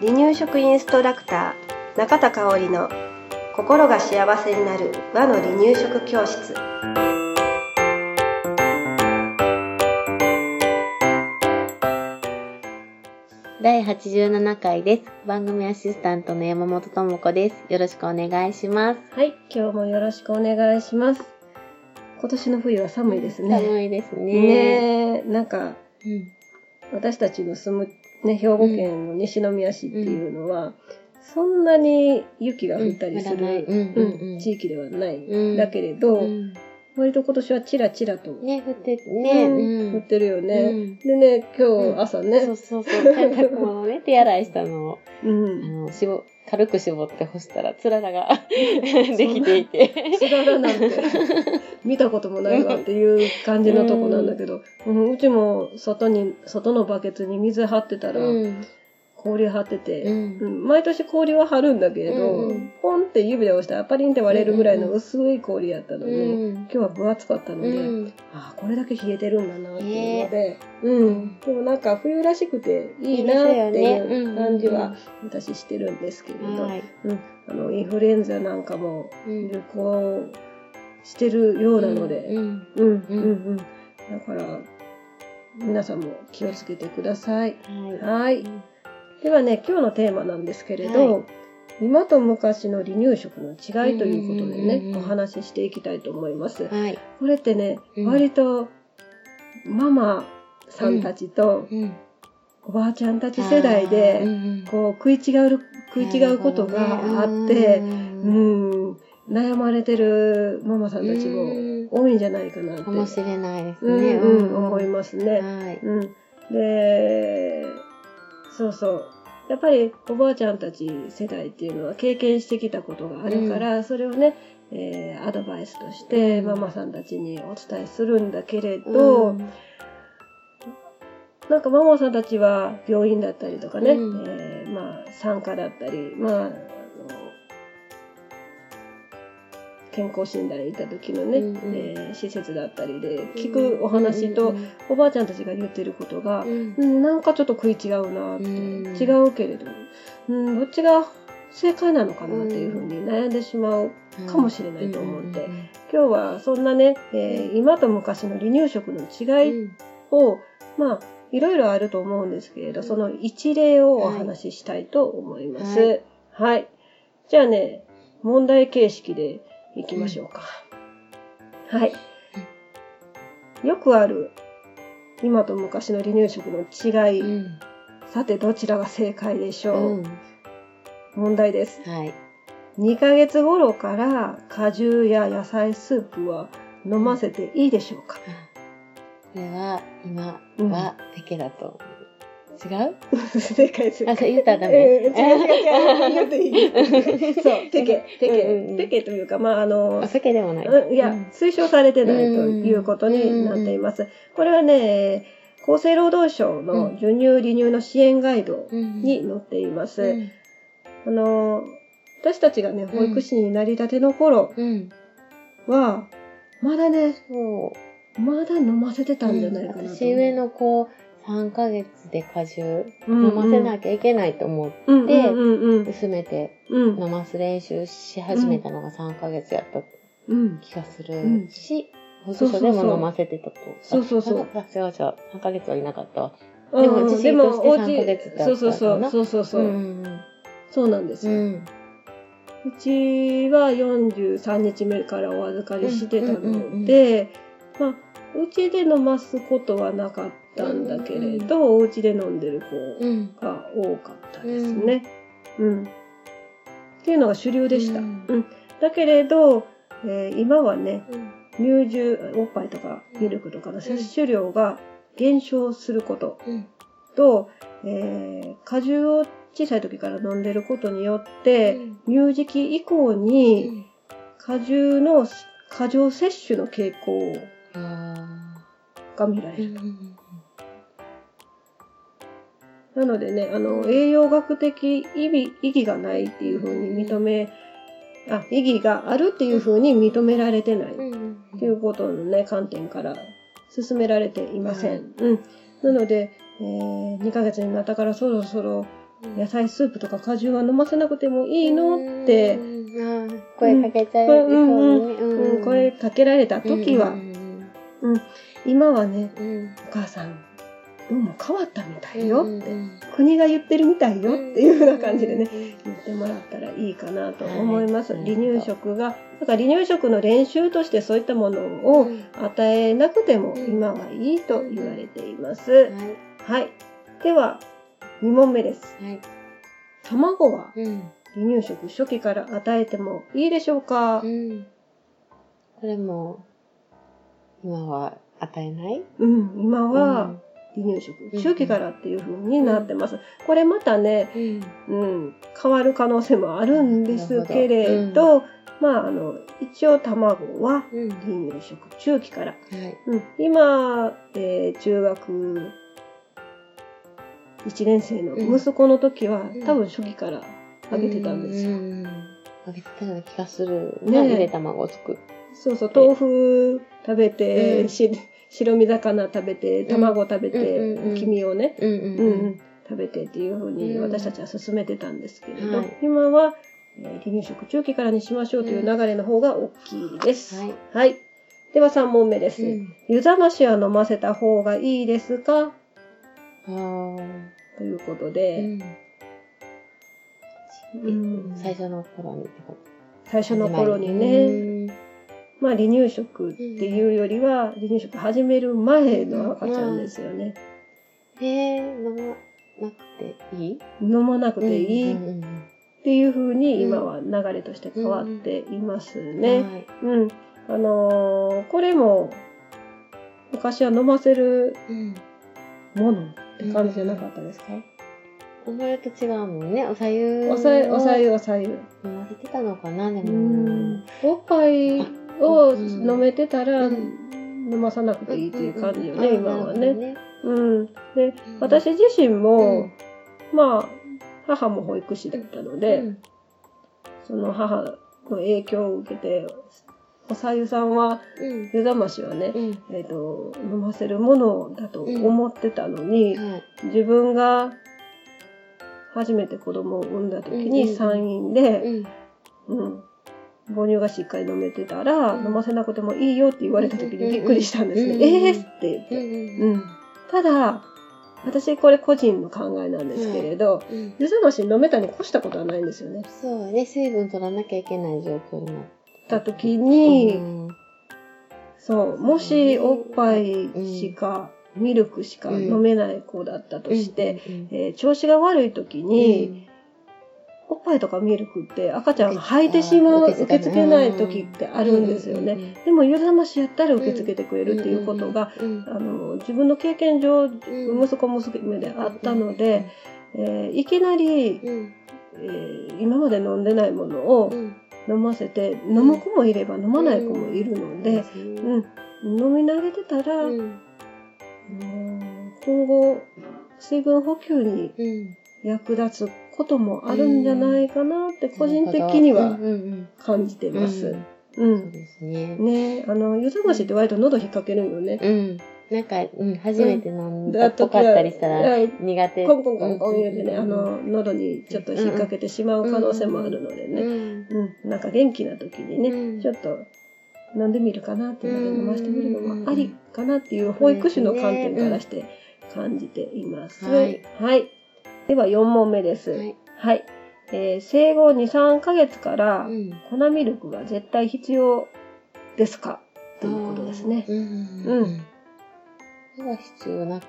離乳食インストラクター中田香織の心が幸せになる和の離乳食教室第87回です。番組アシスタントの山本智子です。よろしくお願いします。はい今日もよろしくお願いします今年の冬は寒いですね寒いですね。ねえなんかうん。私たちの住む、ね、兵庫県の西宮市っていうのは、そんなに雪が降ったりする、地域ではない、うん。だけれど、うん。割と今年はチラチラと、ね、降ってね。うん。降ってるよね。うん。でね、今うん。日朝ね、そうそうそう。洗濯物をね、手洗いしたのを、うん。あの、絞、軽く絞って干したら、つららができていて。つららなんて。見たこともないわっていう感じのとこなんだけど、うん。うちも外に、外のバケツに水張ってたら、うん。氷張ってて、うん。うん毎年氷は張るんだけれど、うんポンって指で押したらパリンって割れるぐらいの薄い氷やったのに、うん。今日は分厚かったので、うん。ああこれだけ冷えてるんだなっていうので、うん、でもなんか冬らしくていいなっていう感じは私してるんですけれど、はい。うん、あのインフルエンザなんかもうん。流行してるようなので、うん。うん。うんうん。だから皆さんも気をつけてください。はい。はい。ではね、今日のテーマなんですけれど、は今と昔の離乳食の違いということでね、お話ししていきたいと思います。はい。これってね、うん割とママさんたちとうん。おばあちゃんたち世代で、こう食い違う、食い違うことがあって、うん、悩まれてるママさんたちも多いんじゃないかなって、かもしれないですうんね。うん、思いますね。はい。うん。で、そうそう。やっぱりおばあちゃんたち世代っていうのは経験してきたことがあるから、それをね、えーアドバイスとしてうん。ママさんたちにお伝えするんだけれど、うん。なんかママさんたちは病院だったりとかね、うん。えーまあ産科だったり、まあ、健康診断に行った時のね、うんうん。えー施設だったりで聞くお話と、おばあちゃんたちが言ってることが、うん。うん、なんかちょっと食い違うなって、うん。違うけれど、うん、どっちが正解なのかなっていうふうに悩んでしまうかもしれないと思って、今日はそんなね、えー今と昔の離乳食の違いを、まあいろいろあると思うんですけれど、その一例をお話ししたいと思います。ははい。い。じゃあね、問題形式でいきましょうか。はい。よくある今と昔の離乳食の違い、うんさてどちらが正解でしょう、うん問題です。はい。2ヶ月頃から果汁や野菜スープは飲ませていいでしょうか、これは、今うんは、テケだと。違う？正解です。あ、そう言ったらダえーメ。違う違う違う。いいそう、テケ、テケ、うんうんうんテケというか、まあ、あのお、酒でもない。うんいや、うん推奨されてないということになっています。これはね、厚生労働省の授乳離乳の支援ガイドうんに載っています。うんあの、私たちがね、保育士になりたての頃うん。は、まだね。まだ飲ませてたんじゃないかな。私上の子、3ヶ月で果汁うん飲ませなきゃいけないと思って、薄めてうん飲ます練習し始めたのが3ヶ月やったうん気がすうんるし、保そうそうそう育所でも飲ませてたと。そうそうそうあ。違う違う。3ヶ月はいなかったわ。うんでも自身としてでも3ヶ月だったそうそうそう。そうそうそう。ん。そうなんですよ。うちは43日目からお預かりしてたので、まあ、うちで飲ますことはなかったんだけれど、お家で飲んでる子うん。が多かったですね。うん。っていうのが主流でした。ううんん。だけれど、えー今はね、うん。乳汁、おっぱいとかミルクとかの摂取量が減少することうん。と、えー果汁を小さい時から飲んでることによって、乳児期以降に果汁の過剰摂取の傾向あが見られーる。なのでね、あの、栄養学的意義意義がないっていうふうに認め、あ、意義があるっていうふうに認められてないっていうことのね、観点から進められていません。うん。なので、えー、2ヶ月になったからそろそろ野菜スープとか果汁は飲ませなくてもいいのって、声かけちゃう、うん。声かけられた時は、うん今はね、お母さん、どうも変わったみたいよ。って、うん国が言ってるみたいよっていうような感じでね、うん言ってもらったらいいかなと思います。はい。離乳食が、だから離乳食の練習としてそういったものをうん。与えなくてもうん。今はいいと言われています。はい。はい。では、2問目です。はい。卵はうん。離乳食初期から与えてもいいでしょうか？うん。これも今は与えない？うん、今は離乳食、うん周期からっていう風になってます。これまたね、うん。うん、変わる可能性もあるんですけれど、まあ、あの、一応卵はうん。離乳食、中期から。はい。うん、今、えー中学1年生の息子の時は、うん。多分初期からあげてたんですよ。うん。あげてたような気がする。ねなゆで卵を作る。そうそう、豆腐食べて、うん。し白身魚食べて、卵食べて、黄身をね、食べてっていうふうにうん私たちは勧めてたんですけれど、はい。今は、えー離乳食中期からにしましょうという流れの方が大きいです。はい。はい。では3問目です。うん。湯冷ましは飲ませた方がいいですか？ということうで、最初の頃に最初の頃にね、うんまあ離乳食っていうよりは、離乳食始める前の赤ちゃんですよね。へえ飲まなくていい？飲まなくていいっていう風に今は流れとして変わっていますうんね。はいうん。あのーこれも、昔は飲ませるうんものって感じじゃなかったですか、お前と違うもんねおさゆおさゆ、おさゆ、おさゆ。飲ませてたのかなでうもん。おっぱいをうん飲めてたら、うん。飲まさなくていいっていう感じよね、うん。今はね。うん。で、うん。私自身うもん、まあ、母も保育士だったので、うん。その母の影響を受けて、おさゆさんは、うん。湯冷ましはね、うん。えっ、と、飲ませるものだと思ってたのに、はい。自分が初めて子供を産んだ時うんに産院で、うん。うん、母乳がしっかり飲めてたら、うん。飲ませなくてもいいよって言われた時にびっくりしたんですね。うんえーって言っうて。んうん。ただ、私これ個人の考えなんですけれど、うん。湯冷まし飲めたに越したことはないんですよね。そうね。水分取らなきゃいけない状況になった時に、うんそう、もしおっぱいしか、ミルクしか飲めない子だったとして、うんえー調子が悪い時に、おっぱいとかミルクって赤ちゃんが吐いてしまう、受け付けない時ってあるんですよね。ね。でも湯冷ましやったら受け付けてくれるっていうことが、うんあの、自分の経験上、うん息子娘であったので、えーいきなり、うん。えー今まで飲んでないものをうん。飲ませて、飲む子もいれば飲まない子もいるので、うん。うん、飲み慣れてたら、今後、水分補給にうん。役立つこともあるんじゃないかなって個人的には感じてうんます。う。そうんですね。ねあの、湯冷ましって割と喉引っ掛けるんよね。うん。なんか、うん、初めて飲んだだっぽかったりしたらうん苦手。コンコンコンコン言うてね、うんあの、喉にちょっと引っ掛けてしまう可能性もあるのでね。うん。うん。なんか元気な時にね、うんちょっと飲んでみるかなっていうので飲ませてみるのもありかなっていう保育士の観点からして感じています。はいはい。では4問目です。はい。はい。えー生後2、3ヶ月からうん。粉ミルクが絶対必要ですか？ということですね。うん。ううんん。それは必要ない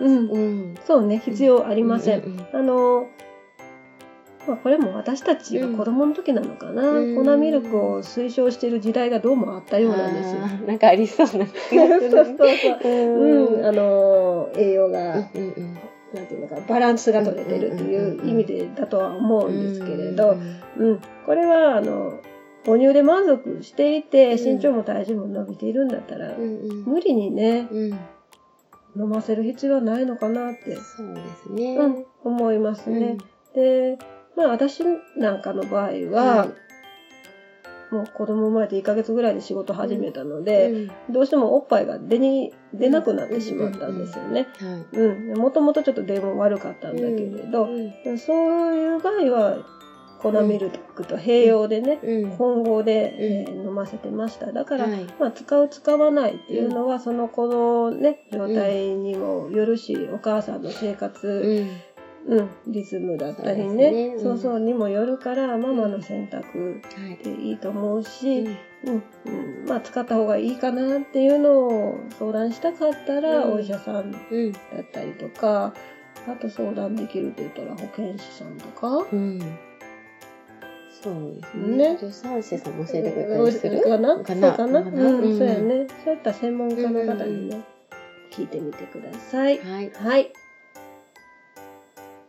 うん。うん。そうね、必要ありません。うん。あの、まあ、これも私たちが子供の時なのかな、うん粉ミルクを推奨している時代がどうもあったようなんですよ。なんかありそうな気 そう。そうそう。うんうん、あの、栄養が、ていうのか、バランスが取れてるっていう意味でだとは思うんですけれど、うん、これは、あの、母乳で満足していて、うん。身長も体重も伸びているんだったら、無理にね、うん。飲ませる必要はないのかなって、そうですね。うん、思いますね。で、まあ私なんかの場合は、もう子供生まれて1ヶ月ぐらいで仕事始めたので、どうしてもおっぱいが出に、出なくなってしまったんですよね。うん。もともとちょっと出も悪かったんだけれど、そういう場合は、粉ミルクと併用でね、混合で、えー飲ませてました。だから、はい。まあ、使う使わないっていうのは、その子のね、状態にもよるし、お母さんの生活、うん、リズムだったりね、ねうんそうそうにもよるから、ママの選択はい。でいいと思うし、うん、うん、まあ、使った方がいいかなっていうのを相談したかったら、うんお医者さんだうん。ったりとか、あと相談できるって言ったら保健師さんとか、うん。そうですね。ね助産師さんも教えてくれたりする？かな？かな？そうかな、かうん、そうやんね。そういった専門家の方にね、聞いてみてください。はい。はい。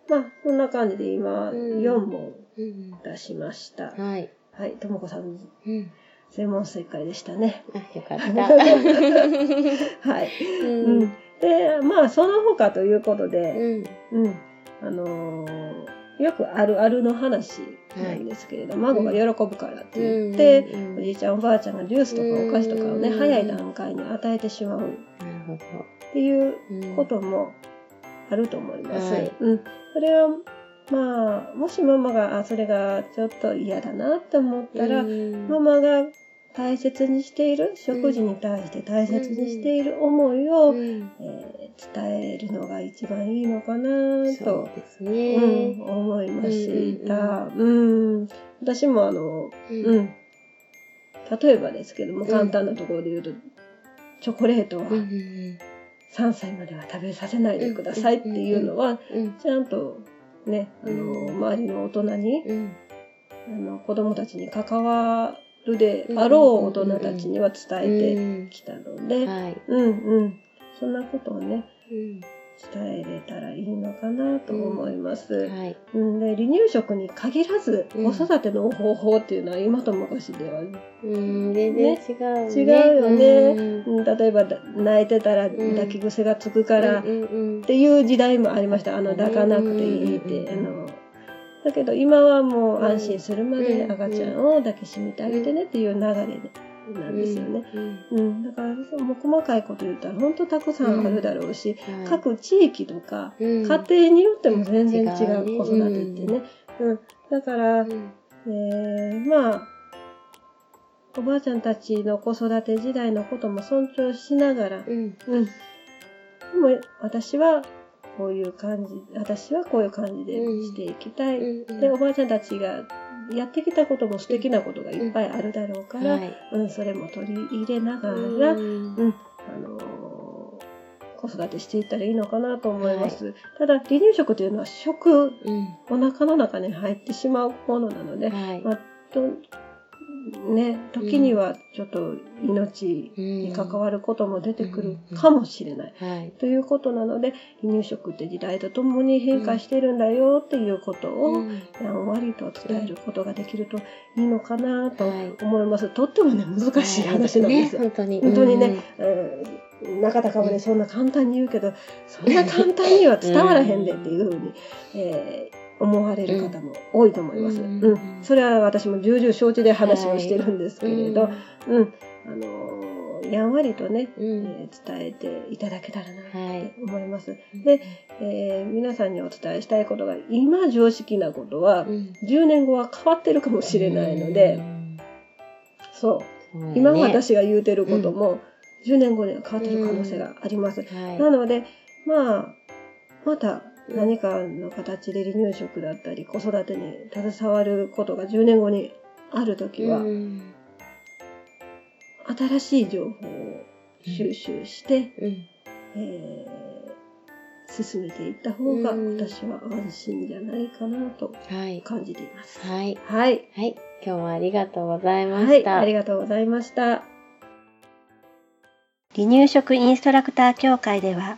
まあ、そんな感じで今、うん4問うん。出しました。はい。はい、ともこさん、うん。全問正解でしたね。あ、よかった。はい。ううんん。で、まあ、その他ということうで、ん。うん。あのーよくあるあるの話なんですけれど、孫が喜ぶからって言って、うんおじいちゃんおばあちゃんがジュースとかお菓子とかをね、うん早い段階に与えてしまうっなるほど。ていううんこともあると思います。はいうん。それは、まあ、もしママが、あ、それがちょっと嫌だなって思ったら、うんママが大切にしている、食事に対して大切にしている思いを、うんえー伝えるのが一番いいのかなそとう、ですね。うん、思いました。うん、私もあの、ううん。例えばですけども、うん簡単なところで言うと、チョコレートはうんうん3歳までは食べさせないでくださいっていうのは、うんちゃんとね、あの、うん。周りの大人に、うん。あの、子供たちに関わるであろう大人たちには伝えてきたので、はい。うんうん。そんなことをね、うん伝えれたらいいのかなと思います。はい。うん、で離乳食に限らずうん。子育ての方法っていうのは今と昔では、うん、全然違うね。違うよね。うん。うん例えばだ泣いてたらん。抱き癖がつくからっていう時代もありました。あのうん。抱かなくていいって、うんあの。だけど今はもう安心するまでうん赤ちゃんを抱きしめてあげてねっていう流れなんですよね。うんうん、だからもう細かいこと言ったら本当たくさんあるだろうし、はい各地域とかうん。家庭によっても全然違違う子育てってね。うん、だから、うんえーまあ、おばあちゃんたちの子育て時代のことも尊重しながら、うん。うん。でも私はこういう感じ、私はこういう感じでしていきたい。うん。で、おばあちゃんたちがやってきたことも素敵なことがいっぱいあるだろうから、はい。うん、それも取り入れながら、うん。うん、あのー子育てしていったらいいのかなと思います。ただ、離乳食というのは食、うん。お腹の中に入ってしまうものなので、はい。まあ、とね、時にはちょっと命に関わることも出てくるかもしれない。はい。ということなので、離乳食って時代とともに変化してるんだよっていうことを、うん。やんわりと伝えることができるといいのかなとはい思います。とってもね、難しい話なんです。よ。ね本当に。本当にね、うん。中田かぶでそんな簡単に言うけど、そんな 簡単には伝わらへんでっていうふうに、えー思われる方も多いと思います。ううんん。それは私も重々承知で話をしてるんですけれど、うん。あのーやんわりとね、うんうんえー伝えていただけたらなはいって思います。で、えー皆さんにお伝えしたいことが、今常識なことは、うん10年後は変わってるかもしれないので、うんそう。ね今私が言うてることも、10年後には変わってる可能性があります。はいなので、まあ、また何かの形で離乳食だったり、子育てに携わることが10年後にあるときは、うん。新しい情報を収集して、うん。えー進めていった方がうん。私は安心じゃないかなとはい。感じています。はい。はい。はい。今日もありがとうございまはい、したありがとうございました。離乳食インストラクター協会では、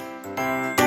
you